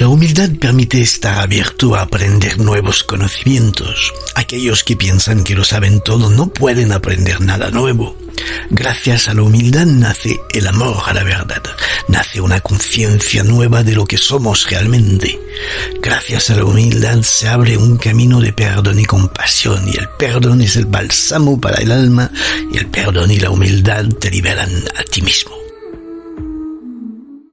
La humildad permite estar abierto a aprender nuevos conocimientos. Aquellos que piensan que lo saben todo no pueden aprender nada nuevo. Gracias a la humildad nace el amor a la verdad, nace una conciencia nueva de lo que somos realmente. Gracias a la humildad se abre un camino de perdón y compasión y el perdón es el bálsamo para el alma y el perdón y la humildad te liberan a ti mismo.